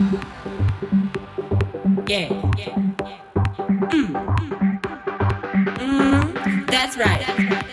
Yeah. Mm. mm. Mm. That's right.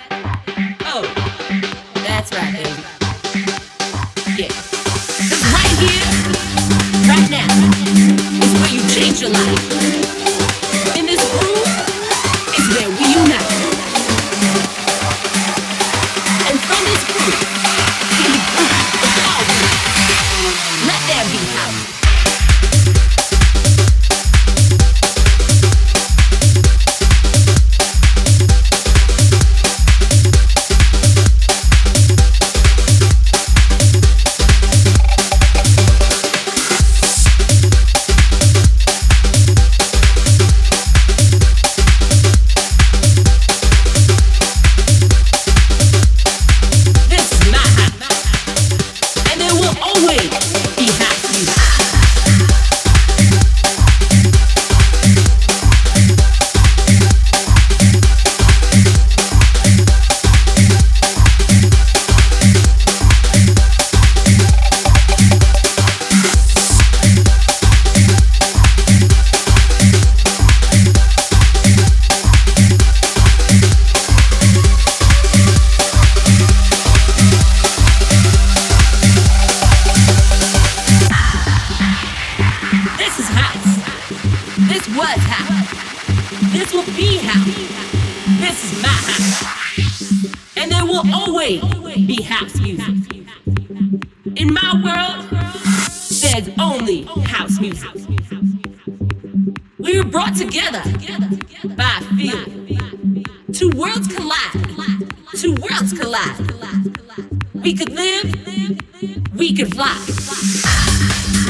could live, we could fly.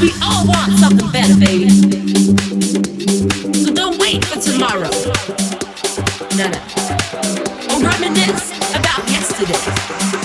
We all want something better, baby. So don't wait for tomorrow. No, no. Or reminisce about yesterday.